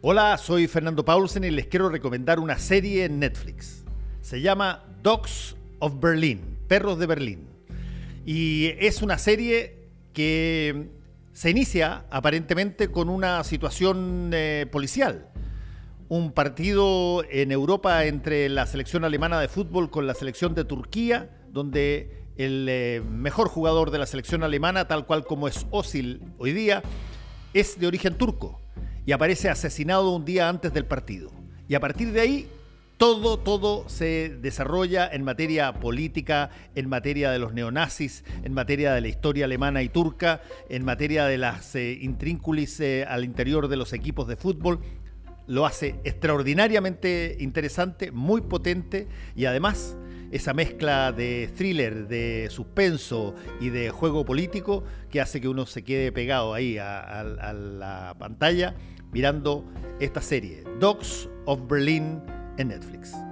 Hola, soy Fernando Paulsen y les quiero recomendar una serie en Netflix. Se llama Dogs of Berlin, Perros de Berlín. Y es una serie que se inicia aparentemente con una situación eh, policial. Un partido en Europa entre la selección alemana de fútbol con la selección de Turquía, donde el eh, mejor jugador de la selección alemana, tal cual como es Osil hoy día, es de origen turco y aparece asesinado un día antes del partido. Y a partir de ahí, todo, todo se desarrolla en materia política, en materia de los neonazis, en materia de la historia alemana y turca, en materia de las eh, eh, al interior de los equipos de fútbol. Lo hace extraordinariamente interesante, muy potente y además esa mezcla de thriller, de suspenso y de juego político que hace que uno se quede pegado ahí a la pantalla mirando esta serie, Dogs of Berlin, en Netflix.